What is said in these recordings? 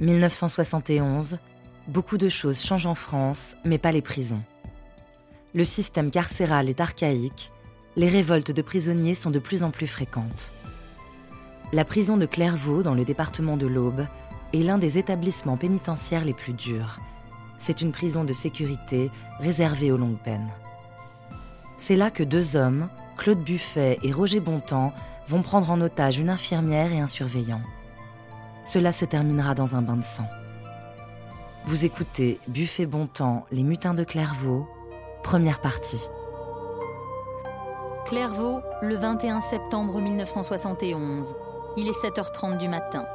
1971, beaucoup de choses changent en France, mais pas les prisons. Le système carcéral est archaïque, les révoltes de prisonniers sont de plus en plus fréquentes. La prison de Clairvaux, dans le département de l'Aube, est l'un des établissements pénitentiaires les plus durs. C'est une prison de sécurité réservée aux longues peines. C'est là que deux hommes, Claude Buffet et Roger Bontemps, vont prendre en otage une infirmière et un surveillant. Cela se terminera dans un bain de sang. Vous écoutez Buffet Bontemps, Les Mutins de Clairvaux, première partie. Clairvaux, le 21 septembre 1971. Il est 7h30 du matin.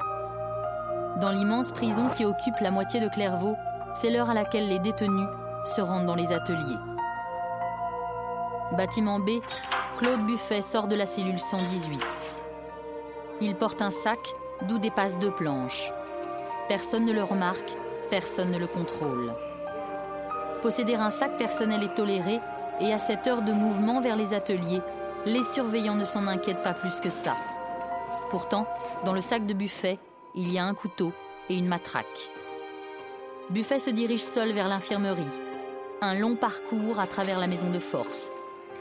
Dans l'immense prison qui occupe la moitié de Clairvaux, c'est l'heure à laquelle les détenus se rendent dans les ateliers. Bâtiment B, Claude Buffet sort de la cellule 118. Il porte un sac d'où dépassent deux planches. Personne ne le remarque, personne ne le contrôle. Posséder un sac personnel est toléré et à cette heure de mouvement vers les ateliers, les surveillants ne s'en inquiètent pas plus que ça. Pourtant, dans le sac de Buffet, il y a un couteau et une matraque. Buffet se dirige seul vers l'infirmerie. Un long parcours à travers la maison de force.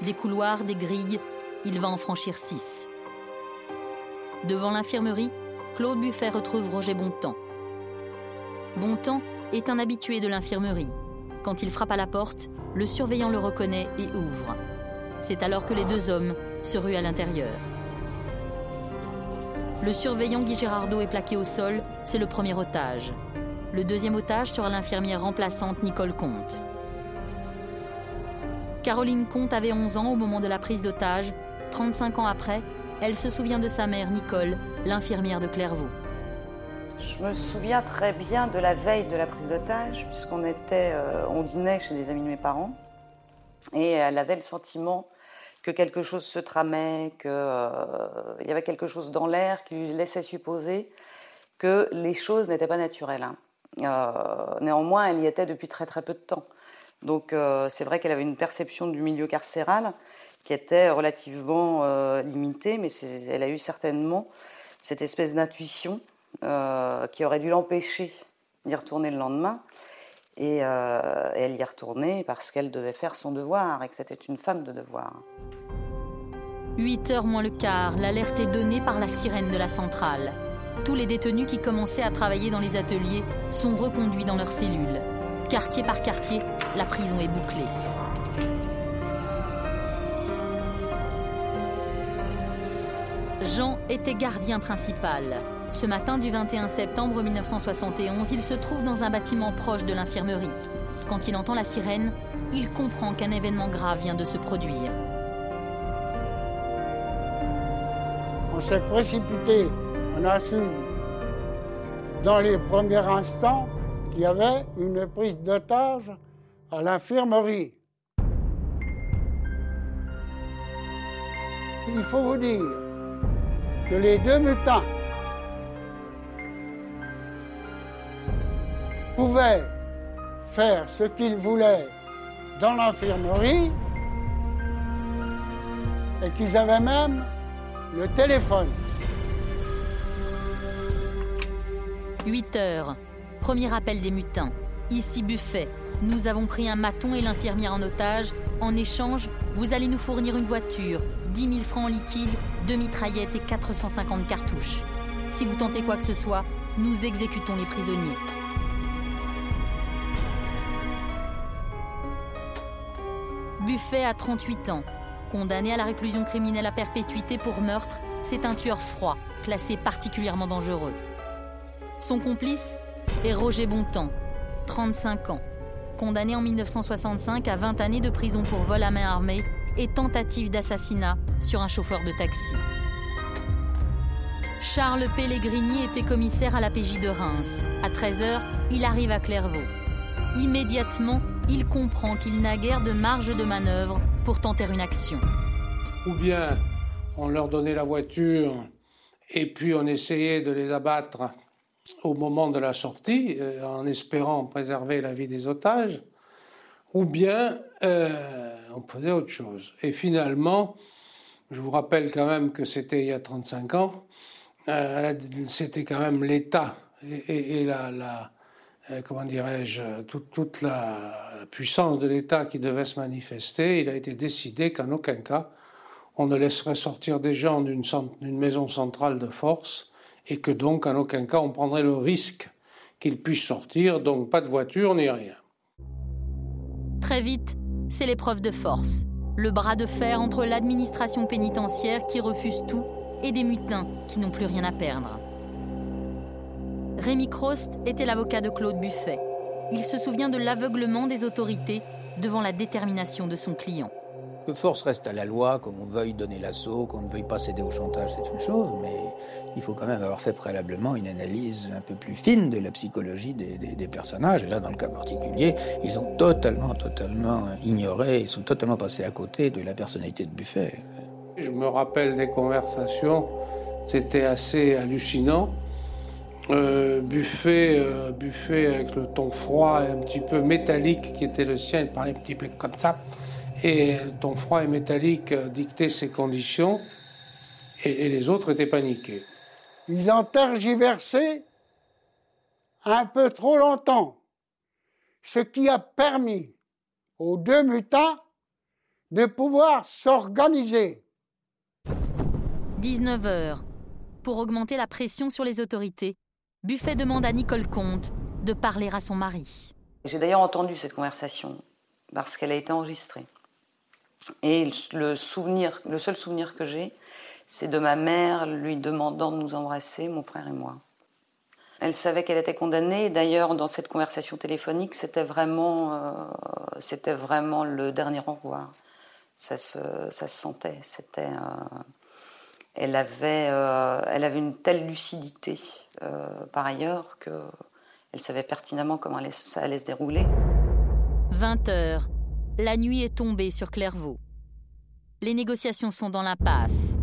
Des couloirs, des grilles, il va en franchir six. Devant l'infirmerie, Claude Buffet retrouve Roger Bontemps. Bontemps est un habitué de l'infirmerie. Quand il frappe à la porte, le surveillant le reconnaît et ouvre. C'est alors que les deux hommes se ruent à l'intérieur. Le surveillant Guy Gérardot est plaqué au sol, c'est le premier otage. Le deuxième otage sera l'infirmière remplaçante Nicole Comte. Caroline Comte avait 11 ans au moment de la prise d'otage. 35 ans après, elle se souvient de sa mère Nicole, l'infirmière de Clairvaux. Je me souviens très bien de la veille de la prise d'otage, puisqu'on était, euh, on dînait chez des amis de mes parents, et elle avait le sentiment que quelque chose se tramait, qu'il euh, y avait quelque chose dans l'air qui lui laissait supposer que les choses n'étaient pas naturelles. Hein. Euh, néanmoins, elle y était depuis très très peu de temps. Donc c'est vrai qu'elle avait une perception du milieu carcéral qui était relativement limitée, mais elle a eu certainement cette espèce d'intuition euh, qui aurait dû l'empêcher d'y retourner le lendemain. Euh, et, elle y est parce qu'elle devait faire son devoir et que c'était une femme de devoir. 8 heures moins le quart, l'alerte est donnée par la sirène de la centrale. Tous les détenus qui commençaient à travailler dans les ateliers sont reconduits dans leurs cellules. Quartier par quartier, la prison est bouclée. Jean était gardien principal. Ce matin du 21 septembre 1971, il se trouve dans un bâtiment proche de l'infirmerie. Quand il entend la sirène, il comprend qu'un événement grave vient de se produire. On s'est précipité, on a su dans les premiers instants qu'il y avait une prise d'otage à l'infirmerie. Il faut vous dire que les deux mutins pouvaient faire ce qu'ils voulaient dans l'infirmerie et qu'ils avaient même le téléphone. 8 heures. Premier appel des mutins. Ici Buffet. Nous avons pris un maton et l'infirmière en otage. En échange, vous allez nous fournir une voiture, 10 000 francs en liquide, deux mitraillettes et 450 cartouches. Si vous tentez quoi que ce soit, nous exécutons les prisonniers. Buffet a 38 ans. Condamné à la réclusion criminelle à perpétuité pour meurtre, c'est un tueur froid, classé particulièrement dangereux. Son complice est Roger Bontemps, 35 ans. Condamné en 1965 à 20 années de prison pour vol à main armée et tentative d'assassinat sur un chauffeur de taxi. Charles Pellegrini était commissaire à la PJ de Reims. À 13h, il arrive à Clairvaux. Immédiatement, il comprend qu'il n'a guère de marge de manœuvre pour tenter une action. Ou bien on leur donnait la voiture et puis on essayait de les abattre au moment de la sortie euh, en espérant préserver la vie des otages, ou bien euh, on faisait autre chose. Et finalement, je vous rappelle quand même que c'était il y a 35 ans, euh, c'était quand même l'État et, la, euh, comment dirais-je, toute, la puissance de l'État qui devait se manifester, il a été décidé qu'en aucun cas on ne laisserait sortir des gens d'une maison centrale de force et que donc en aucun cas on prendrait le risque qu'ils puissent sortir, donc pas de voiture ni rien. Très vite, c'est l'épreuve de force, le bras de fer entre l'administration pénitentiaire qui refuse tout et des mutins qui n'ont plus rien à perdre. Rémi Crost était l'avocat de Claude Buffet. Il se souvient de l'aveuglement des autorités devant la détermination de son client. Que force reste à la loi, qu'on veuille donner l'assaut, qu'on ne veuille pas céder au chantage, c'est une chose, mais il faut quand même avoir fait préalablement une analyse un peu plus fine de la psychologie des, personnages. Et là, dans le cas particulier, ils ont totalement, totalement ignoré, ils sont totalement passés à côté de la personnalité de Buffet. Je me rappelle des conversations, c'était assez hallucinant. Euh, Buffet, euh, Buffet avec le ton froid et un petit peu métallique qui était le sien, il parlait un petit peu comme ça. Et ton froid et métallique dictait ses conditions et les autres étaient paniqués. Ils ont tergiversé un peu trop longtemps, ce qui a permis aux deux mutants de pouvoir s'organiser 19 heures. Pour augmenter la pression sur les autorités, Buffet demande à Nicole Comte de parler à son mari. J'ai d'ailleurs entendu cette conversation parce qu'elle a été enregistrée. Et le, souvenir, le seul souvenir que j'ai, c'est de ma mère lui demandant de nous embrasser, mon frère et moi. Elle savait qu'elle était condamnée. D'ailleurs, dans cette conversation téléphonique, c'était vraiment, euh, c'était vraiment le dernier au revoir. Ça se, ça se sentait. C'était, euh, elle avait, euh, elle avait une telle lucidité par ailleurs qu'elle savait pertinemment comment ça allait se dérouler. 20 heures. La nuit est tombée sur Clairvaux. Les négociations sont dans l'impasse.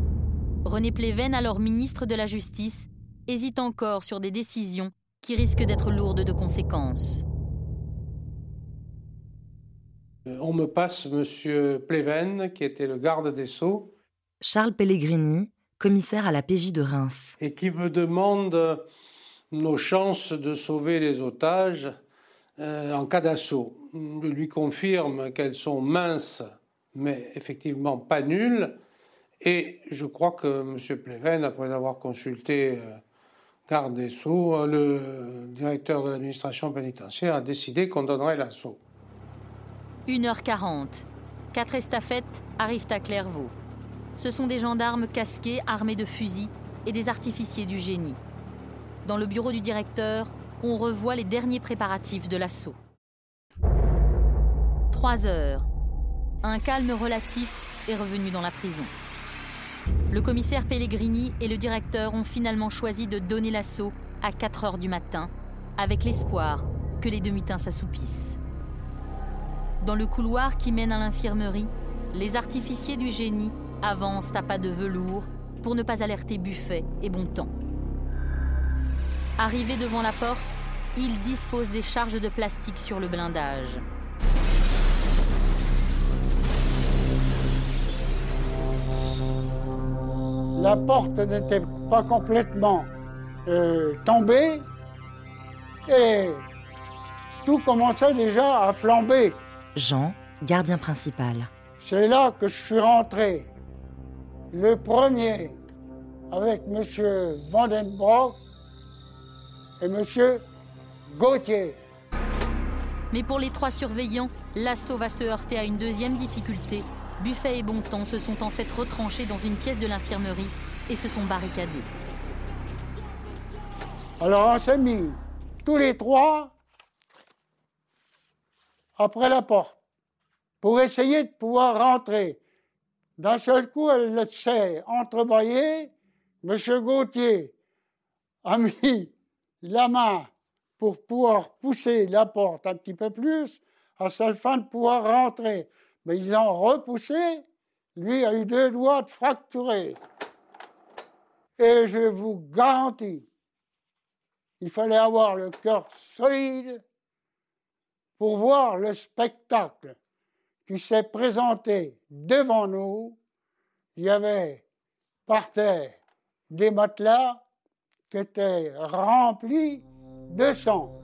René Pléven, alors ministre de la Justice, hésite encore sur des décisions qui risquent d'être lourdes de conséquences. Euh, on me passe M. Pléven, qui était le garde des Sceaux. Charles Pellegrini, commissaire à la PJ de Reims. Et qui me demande nos chances de sauver les otages euh, en cas d'assaut. Je lui confirme qu'elles sont minces, mais effectivement pas nulles. Et je crois que M. Pleven, après avoir consulté euh, garde des Sceaux, euh, le directeur de l'administration pénitentiaire, a décidé qu'on donnerait l'assaut. 1h40. Quatre estafettes arrivent à Clairvaux. Ce sont des gendarmes casqués, armés de fusils et des artificiers du génie. Dans le bureau du directeur, on revoit les derniers préparatifs de l'assaut. Trois heures. Un calme relatif est revenu dans la prison. Le commissaire Pellegrini et le directeur ont finalement choisi de donner l'assaut à 4 heures du matin, avec l'espoir que les deux mutins s'assoupissent. Dans le couloir qui mène à l'infirmerie, les artificiers du génie avance à pas de velours pour ne pas alerter Buffet et Bontemps. Arrivé devant la porte, il dispose des charges de plastique sur le blindage. La porte n'était pas complètement euh, tombée et tout commençait déjà à flamber. Jean, gardien principal. C'est là que je suis rentré. Le premier avec M. Vandenbroek et M. Gauthier. Mais pour les trois surveillants, l'assaut va se heurter à une deuxième difficulté. Buffet et Bontemps se sont en fait retranchés dans une pièce de l'infirmerie et se sont barricadés. Alors on s'est mis tous les trois après la porte pour essayer de pouvoir rentrer. D'un seul coup, elle s'est entrebâillée. Monsieur Gauthier a mis la main pour pouvoir pousser la porte un petit peu plus, à seule fin de pouvoir rentrer. Mais ils ont repoussé. Lui a eu deux doigts de fracturés. Et je vous garantis, il fallait avoir le cœur solide pour voir le spectacle qui s'est présenté devant nous, il y avait par terre des matelas qui étaient remplis 200.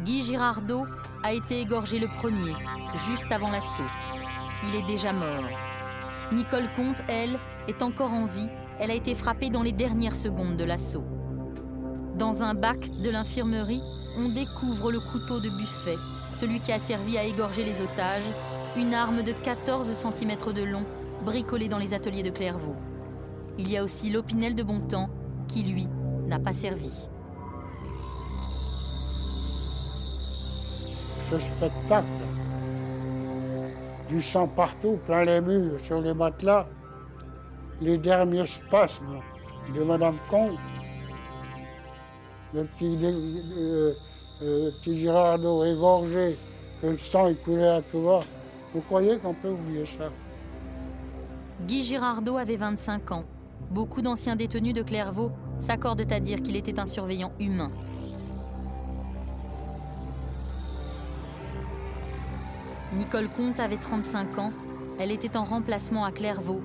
Guy Girardot a été égorgé le premier, juste avant l'assaut. Il est déjà mort. Nicole Comte, elle, est encore en vie. Elle a été frappée dans les dernières secondes de l'assaut. Dans un bac de l'infirmerie, on découvre le couteau de buffet, celui qui a servi à égorger les otages, une arme de 14 cm de long, bricolée dans les ateliers de Clairvaux. Il y a aussi l'opinel de Bontemps, qui lui n'a pas servi. Ce spectacle, du sang partout, plein les murs, sur les matelas, les derniers spasmes de Madame Comte, le petit, euh, euh, Girardot égorgé, le sang il coulait à tout va. Vous croyez qu'on peut oublier ça? Guy Girardot avait 25 ans. Beaucoup d'anciens détenus de Clairvaux s'accordent à dire qu'il était un surveillant humain. Nicole Comte avait 35 ans. Elle était en remplacement à Clairvaux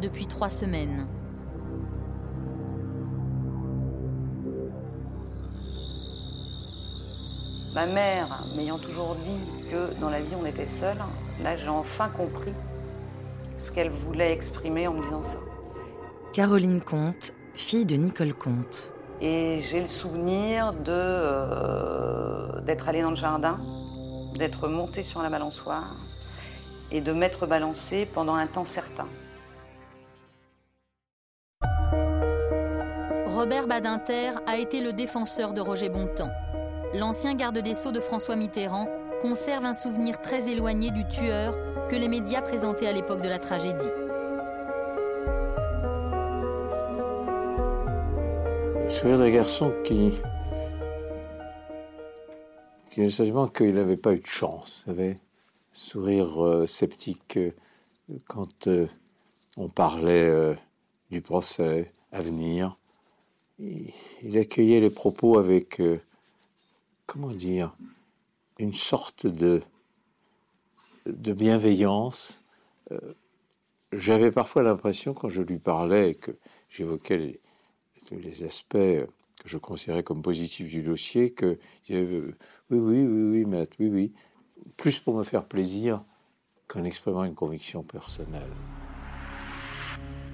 depuis trois semaines. Ma mère m'ayant toujours dit que dans la vie on était seul, là j'ai enfin compris ce qu'elle voulait exprimer en me disant ça. Caroline Comte, fille de Nicole Comte. Et j'ai le souvenir de euh, d'être allée dans le jardin, d'être montée sur la balançoire et de m'être balancée pendant un temps certain. Robert Badinter a été le défenseur de Roger Bontemps. L'ancien garde des Sceaux de François Mitterrand conserve un souvenir très éloigné du tueur que les médias présentaient à l'époque de la tragédie. Le souvenir d'un garçon qui, qui qu'il n'avait pas eu de chance, avait sourire euh, sceptique euh, quand euh, on parlait du procès à venir. Il, il, accueillait les propos avec, comment dire, une sorte de, de bienveillance. J'avais parfois l'impression, quand je lui parlais, que j'évoquais les, les aspects je considérais comme positifs du dossier, que oui, oui, oui, oui, maître, oui, oui, plus pour me faire plaisir qu'en exprimant une conviction personnelle.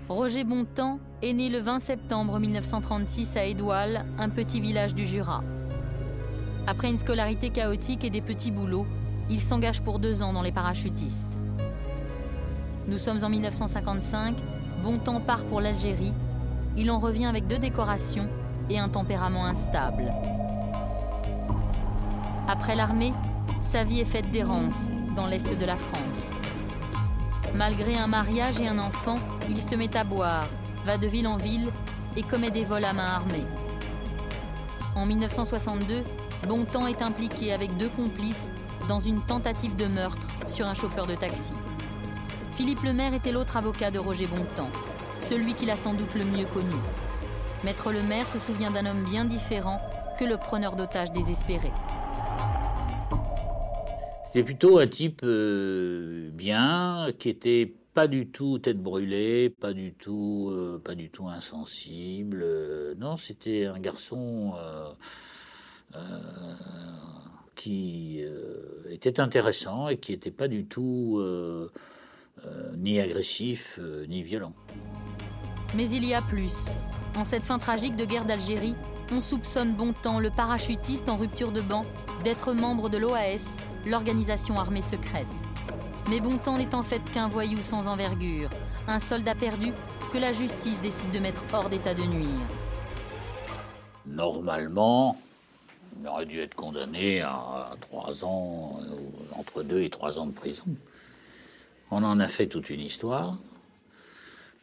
Roger Bontemps est né le 20 septembre 1936 à Édoual, un petit village du Jura. Après une scolarité chaotique et des petits boulots, il s'engage pour deux ans dans les parachutistes. Nous sommes en 1955, Bontemps part pour l'Algérie. Il en revient avec deux décorations et un tempérament instable. Après l'armée, sa vie est faite d'errance dans l'est de la France. Malgré un mariage et un enfant, il se met à boire, va de ville en ville et commet des vols à main armée. En 1962, Bontemps est impliqué avec deux complices dans une tentative de meurtre sur un chauffeur de taxi. Philippe Lemaire était l'autre avocat de Roger Bontemps, celui qu'il a sans doute le mieux connu. Maître Lemaire se souvient d'un homme bien différent que le preneur d'otages désespéré. C'était plutôt un type euh, bien, qui était pas du tout tête brûlée, pas du tout, euh, pas du tout insensible. Euh, non, c'était un garçon qui était intéressant et qui n'était pas du tout ni agressif ni violent. Mais il y a plus. En cette fin tragique de guerre d'Algérie, on soupçonne Bontemps, le parachutiste en rupture de banc, d'être membre de l'OAS, l'organisation armée secrète. Mais Bontemps n'est en fait qu'un voyou sans envergure, un soldat perdu que la justice décide de mettre hors d'état de nuire. Normalement, il aurait dû être condamné à trois ans, euh, entre deux et trois ans de prison. On en a fait toute une histoire.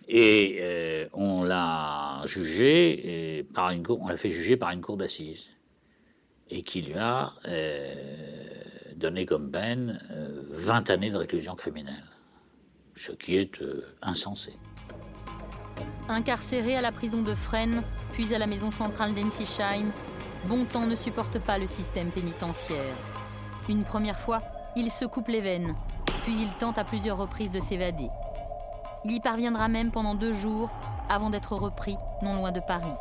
Et euh, on l'a jugé par une cour, on l'a fait juger par une cour d'assises et qui lui a euh, donné comme peine 20 années de réclusion criminelle, ce qui est insensé. Incarcéré à la prison de Fresnes, puis à la maison centrale d'Ensisheim, Bontemps ne supporte pas le système pénitentiaire. Une première fois, il se coupe les veines, puis il tente à plusieurs reprises de s'évader. Il y parviendra même pendant deux jours avant d'être repris non loin de Paris.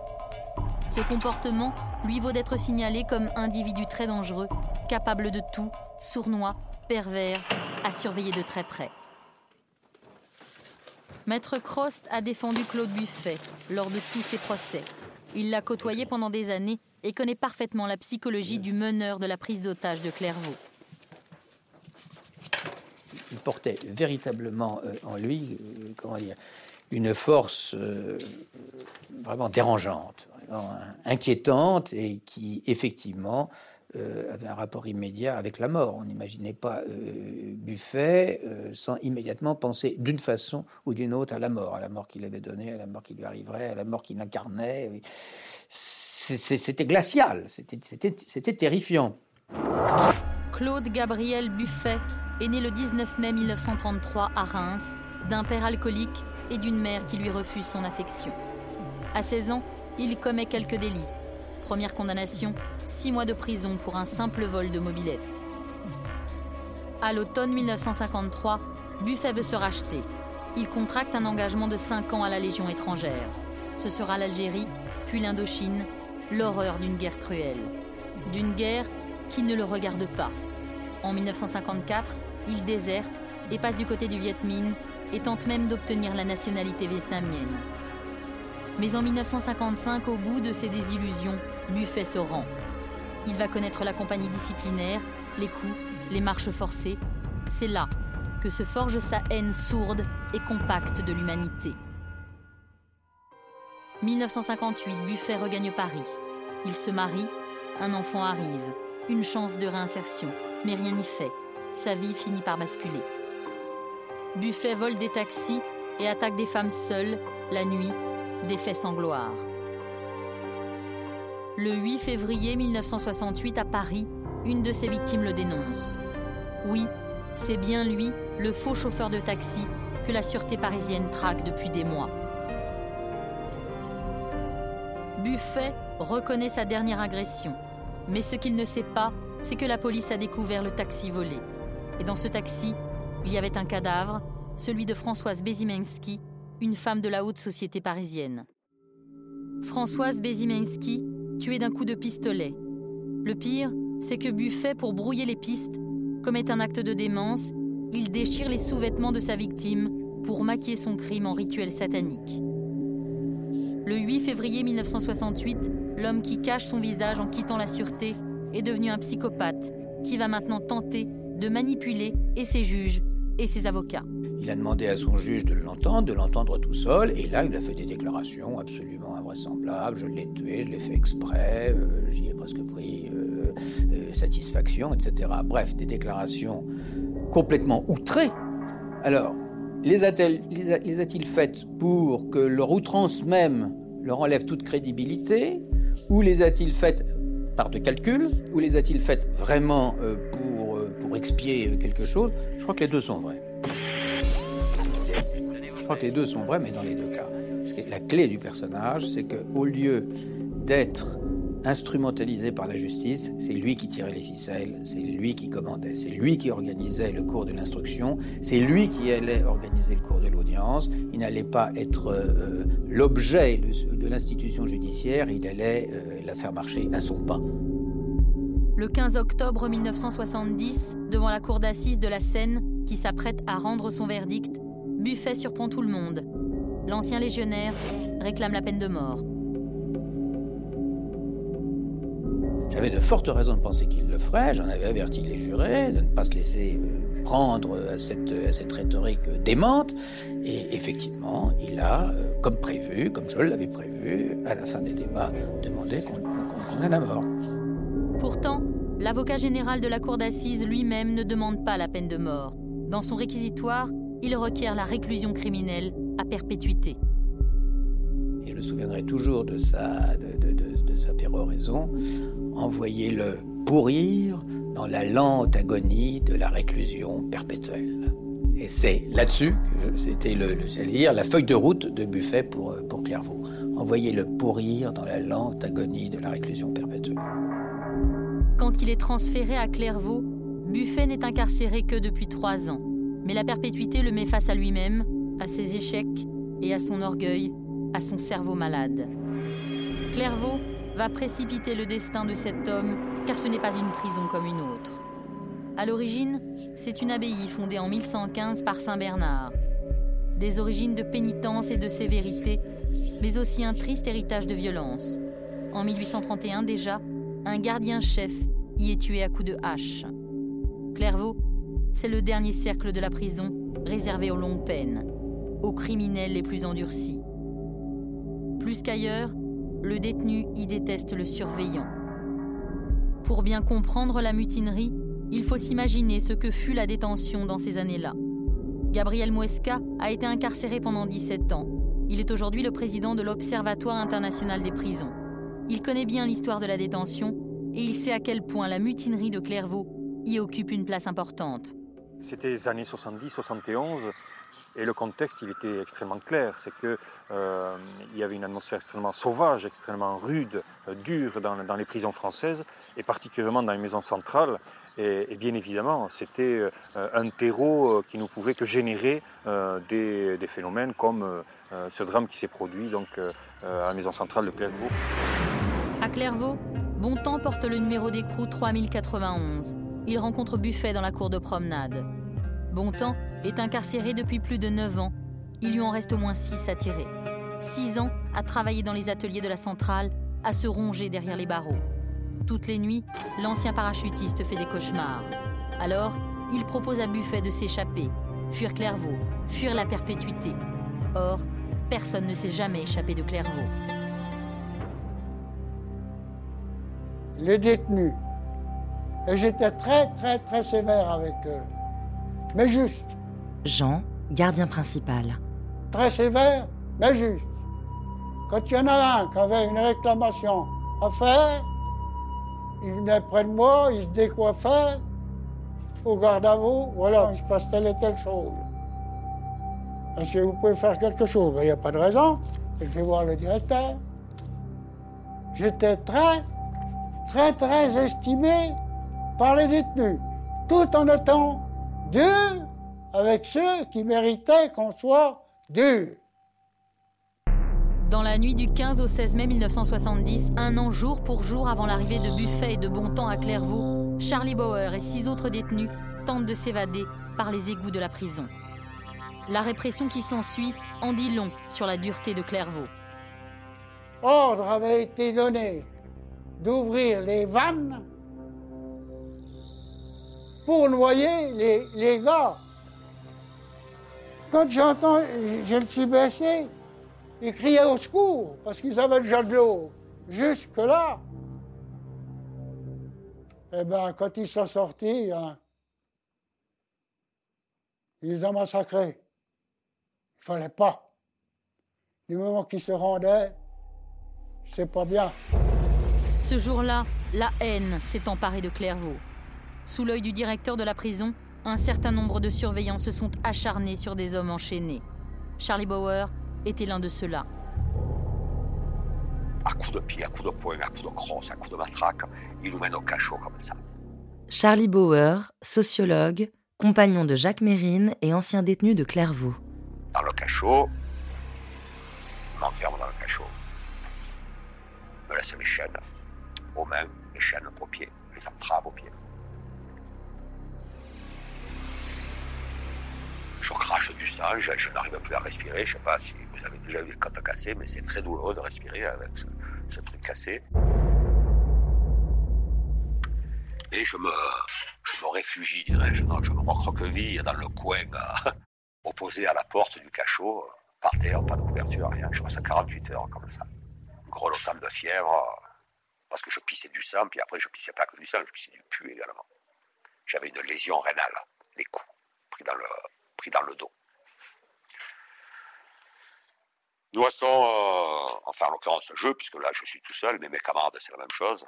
Ce comportement lui vaut d'être signalé comme individu très dangereux, capable de tout, sournois, pervers, à surveiller de très près. Maître Crost a défendu Claude Buffet lors de tous ses procès. Il l'a côtoyé pendant des années et connaît parfaitement la psychologie du meneur de la prise d'otage de Clairvaux. Il portait véritablement euh, en lui, euh, comment dire, une force euh, vraiment dérangeante, vraiment inquiétante et qui effectivement avait un rapport immédiat avec la mort. On n'imaginait pas Buffet sans immédiatement penser d'une façon ou d'une autre à la mort, à la mort qu'il avait donnée, à la mort qui lui arriverait, à la mort qu'il incarnait c'était glacial, c'était terrifiant. Claude Gabriel Buffet est né le 19 mai 1933 à Reims, d'un père alcoolique et d'une mère qui lui refuse son affection. À 16 ans, il commet quelques délits. Première condamnation, 6 mois de prison pour un simple vol de mobilette. À l'automne 1953, Buffet veut se racheter. Il contracte un engagement de 5 ans à la Légion étrangère. Ce sera l'Algérie, puis l'Indochine, l'horreur d'une guerre cruelle. D'une guerre qui ne le regarde pas. En 1954, il déserte et passe du côté du Viet Minh et tente même d'obtenir la nationalité vietnamienne. Mais en 1955, au bout de ses désillusions, Buffet se rend. Il va connaître la compagnie disciplinaire, les coups, les marches forcées. C'est là que se forge sa haine sourde et compacte de l'humanité. 1958, Buffet regagne Paris. Il se marie, un enfant arrive, une chance de réinsertion, mais rien n'y fait. Sa vie finit par basculer. Buffet vole des taxis et attaque des femmes seules, la nuit, des faits sans gloire. Le 8 février 1968 à Paris, une de ses victimes le dénonce. Oui, c'est bien lui, le faux chauffeur de taxi, que la sûreté parisienne traque depuis des mois. Buffet reconnaît sa dernière agression. Mais ce qu'il ne sait pas, c'est que la police a découvert le taxi volé. Et dans ce taxi, il y avait un cadavre, celui de Françoise Bezimensky, une femme de la haute société parisienne. Françoise Bezimensky, tuée d'un coup de pistolet. Le pire, c'est que Buffet, pour brouiller les pistes, commet un acte de démence, il déchire les sous-vêtements de sa victime pour maquiller son crime en rituel satanique. Le 8 février 1968, l'homme qui cache son visage en quittant la sûreté est devenu un psychopathe qui va maintenant tenter de manipuler et ses juges et ses avocats. Il a demandé à son juge de l'entendre, de l'entendre tout seul, et là il a fait des déclarations absolument invraisemblables. Je l'ai tué, je l'ai fait exprès, euh, j'y ai presque pris euh, euh, satisfaction, etc. Bref, des déclarations complètement outrées. Alors, les a-t-il faites pour que leur outrance même leur enlève toute crédibilité Ou les a-t-il faites par de calcul Ou les a-t-il faites vraiment pour expier quelque chose Je crois que les deux sont vrais. Je crois que les deux sont vrais, mais dans les deux cas. La clé du personnage, c'est qu'au lieu d'être instrumentalisé par la justice, c'est lui qui tirait les ficelles, c'est lui qui commandait, c'est lui qui organisait le cours de l'instruction, c'est lui qui allait organiser le cours de l'audience, il n'allait pas être euh, l'objet de, l'institution judiciaire, il allait euh, la faire marcher à son pas. Le 15 octobre 1970, devant la cour d'assises de la Seine, qui s'apprête à rendre son verdict, Buffet surprend tout le monde. L'ancien légionnaire réclame la peine de mort. J'avais de fortes raisons de penser qu'il le ferait. J'en avais averti les jurés de ne pas se laisser euh, prendre à cette, à cette rhétorique démente. Et effectivement, il a, euh, comme prévu, comme je l'avais prévu, à la fin des débats, demandé qu'on qu la mort. Pourtant, l'avocat général de la cour d'assises lui-même ne demande pas la peine de mort. Dans son réquisitoire, il requiert la réclusion criminelle à perpétuité. Et je me souviendrai toujours de sa, de, de, sa péroraison envoyez-le pourrir dans la lente agonie de la réclusion perpétuelle. Et c'est là-dessus c'était le, dire, la feuille de route de Buffet pour, pour Clairvaux. Envoyez-le pourrir dans la lente agonie de la réclusion perpétuelle. Quand il est transféré à Clairvaux, Buffet n'est incarcéré que depuis trois ans. Mais la perpétuité le met face à lui-même, à ses échecs et à son orgueil, à son cerveau malade. Clairvaux va précipiter le destin de cet homme, car ce n'est pas une prison comme une autre. À l'origine, c'est une abbaye fondée en 1115 par Saint Bernard. Des origines de pénitence et de sévérité, mais aussi un triste héritage de violence. En 1831 déjà, un gardien-chef y est tué à coups de hache. Clairvaux, c'est le dernier cercle de la prison réservé aux longues peines, aux criminels les plus endurcis. Plus qu'ailleurs, le détenu y déteste le surveillant. Pour bien comprendre la mutinerie, il faut s'imaginer ce que fut la détention dans ces années-là. Gabriel Muesca a été incarcéré pendant 17 ans. Il est aujourd'hui le président de l'Observatoire international des prisons. Il connaît bien l'histoire de la détention et il sait à quel point la mutinerie de Clairvaux y occupe une place importante. C'était les années 70-71 et le contexte, était extrêmement clair. C'est qu'il euh, y avait une atmosphère extrêmement sauvage, extrêmement rude, euh, dure dans, les prisons françaises, et particulièrement dans les maisons centrales. Et, bien évidemment, c'était euh, un terreau qui ne pouvait que générer des, phénomènes comme ce drame qui s'est produit donc, à la maison centrale de Clairvaux. À Clairvaux, Bontemps porte le numéro d'écrou 3091. Il rencontre Buffet dans la cour de promenade. Bontemps est incarcéré depuis plus de 9 ans. Il lui en reste au moins 6 à tirer. 6 ans à travailler dans les ateliers de la centrale, à se ronger derrière les barreaux. Toutes les nuits, l'ancien parachutiste fait des cauchemars. Alors, il propose à Buffet de s'échapper, fuir Clairvaux, fuir la perpétuité. Or, personne ne s'est jamais échappé de Clairvaux. Les détenus. Et j'étais très, très, très sévère avec eux. Mais juste. Jean, gardien principal. Très sévère, mais juste. Quand il y en a un qui avait une réclamation à faire, il venait près de moi, il se décoiffait au garde à vous, voilà, il se passe telle et telle chose. Est-ce que vous pouvez faire quelque chose? Il n'y a pas de raison. Je vais voir le directeur. J'étais très, très, très estimé par les détenus, tout en étant dur avec ceux qui méritaient qu'on soit dur. Dans la nuit du 15 au 16 mai 1970, un an jour pour jour avant l'arrivée de Buffet et de Bontemps à Clairvaux, Charlie Bauer et six autres détenus tentent de s'évader par les égouts de la prison. La répression qui s'ensuit en dit long sur la dureté de Clairvaux. Ordre avait été donné d'ouvrir les vannes pour noyer les, gars. Quand j'entends, je me suis baissé, ils criaient au secours parce qu'ils avaient déjà de l'eau. Jusque-là, eh bien, quand ils sont sortis, hein, ils ont massacrés. Il fallait pas. Du moment qu'ils se rendaient, c'est pas bien. Ce jour-là, la haine s'est emparée de Clairvaux. Sous l'œil du directeur de la prison, un certain nombre de surveillants se sont acharnés sur des hommes enchaînés. Charlie Bauer était l'un de ceux-là. À coups de pied, à coups de poing, à coups de crosse, à coups de matraque, il nous mène au cachot comme ça. Charlie Bauer, sociologue, compagnon de Jacques Mérine et ancien détenu de Clairvaux. Dans le cachot, m'enferme dans le cachot, me laisse mes chaînes aux les chaînes aux pieds, les entraves aux pieds. je crache du sang, je, n'arrive plus à respirer. Je ne sais pas si vous avez déjà eu des côtes cassées, mais c'est très douloureux de respirer avec ce, truc cassé. Et je me, je me réfugie, dirais-je, je me recroqueville dans le coin euh, opposé à la porte du cachot, par terre, pas de couverture, rien. Je reste 48 heures comme ça. Gros lotal de fièvre, parce que je pissais du sang, puis après je pissais pas que du sang, je pissais du pu également. J'avais une lésion rénale, les coups pris dans le, dans le dos. Nous restons, euh, enfin en l'occurrence je, puisque là je suis tout seul, mais mes camarades c'est la même chose,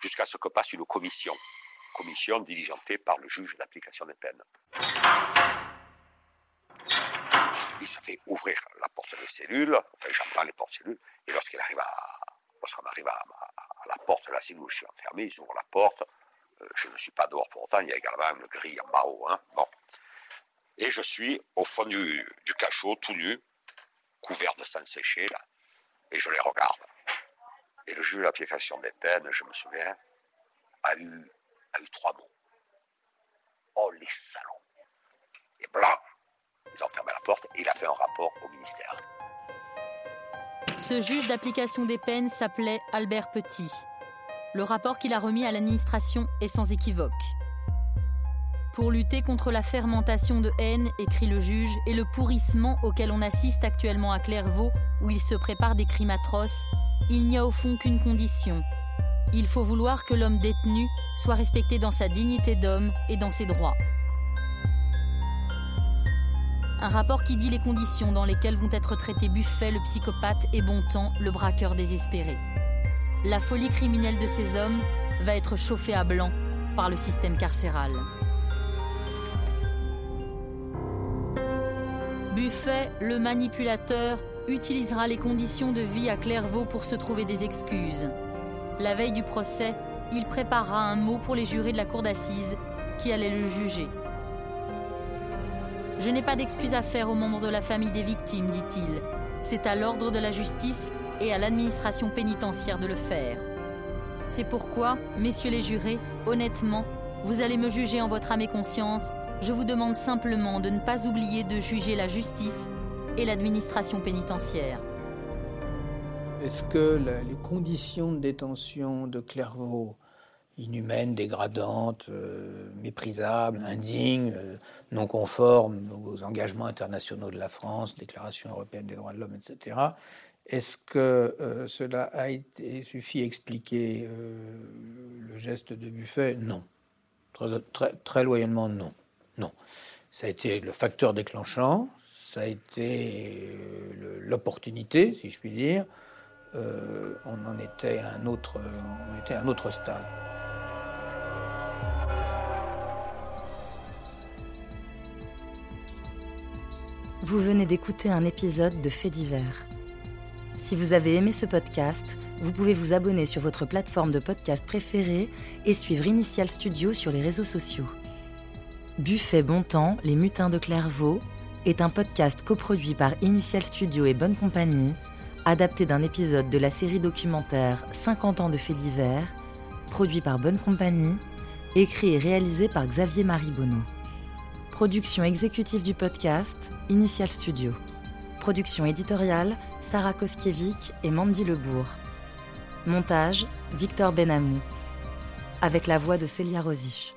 jusqu'à ce que passe une commission, commission diligentée par le juge d'application des peines. Il se fait ouvrir la porte des cellules, enfin j'entends les portes cellules, et lorsqu'il arrive à, lorsqu'on arrive à, la porte de la cellule où je suis enfermé, ils ouvrent la porte, euh, je ne suis pas dehors pour autant, il y a également une grille en bas haut, hein, bon. Et je suis au fond du, cachot, tout nu, couvert de sang séché. Et je les regarde. Et le juge de l'application des peines, je me souviens, a eu, a eu trois mots. Oh, les salauds. Et blanc, ils ont fermé la porte et il a fait un rapport au ministère. Ce juge d'application des peines s'appelait Albert Petit. Le rapport qu'il a remis à l'administration est sans équivoque. Pour lutter contre la fermentation de haine, écrit le juge, et le pourrissement auquel on assiste actuellement à Clairvaux, où il se prépare des crimes atroces, il n'y a au fond qu'une condition. Il faut vouloir que l'homme détenu soit respecté dans sa dignité d'homme et dans ses droits. Un rapport qui dit les conditions dans lesquelles vont être traités Buffet, le psychopathe, et Bontemps, le braqueur désespéré. La folie criminelle de ces hommes va être chauffée à blanc par le système carcéral. Buffet, le manipulateur, utilisera les conditions de vie à Clairvaux pour se trouver des excuses. La veille du procès, il préparera un mot pour les jurés de la cour d'assises qui allaient le juger. Je n'ai pas d'excuses à faire aux membres de la famille des victimes, dit-il. C'est à l'ordre de la justice et à l'administration pénitentiaire de le faire. C'est pourquoi, messieurs les jurés, honnêtement, vous allez me juger en votre âme et conscience. Je vous demande simplement de ne pas oublier de juger la justice et l'administration pénitentiaire. Est-ce que les conditions de détention de Clairvaux inhumaine, dégradante, euh, méprisable, indigne, euh, non conforme aux engagements internationaux de la France, Déclaration européenne des droits de l'homme, etc. Est-ce que euh, cela a été suffi expliquer le geste de Buffet? Non. Très, loyalement, non. Non. Ça a été le facteur déclenchant, ça a été l'opportunité, si je puis dire. on en à on était à un autre stade. Vous venez d'écouter un épisode de Faits divers. Si vous avez aimé ce podcast, vous pouvez vous abonner sur votre plateforme de podcast préférée et suivre Initial Studio sur les réseaux sociaux. Buffet Bon Temps, Les Mutins de Clairvaux est un podcast coproduit par Initial Studio et Bonne Compagnie, adapté d'un épisode de la série documentaire 50 ans de faits divers, produit par Bonne Compagnie, écrit et réalisé par Xavier Marie Bonneau. Production exécutive du podcast, Initial Studio. Production éditoriale, Sarah Koskiewicz et Mandy Lebourg. Montage, Victor Benamou. Avec la voix de Célia Rosich.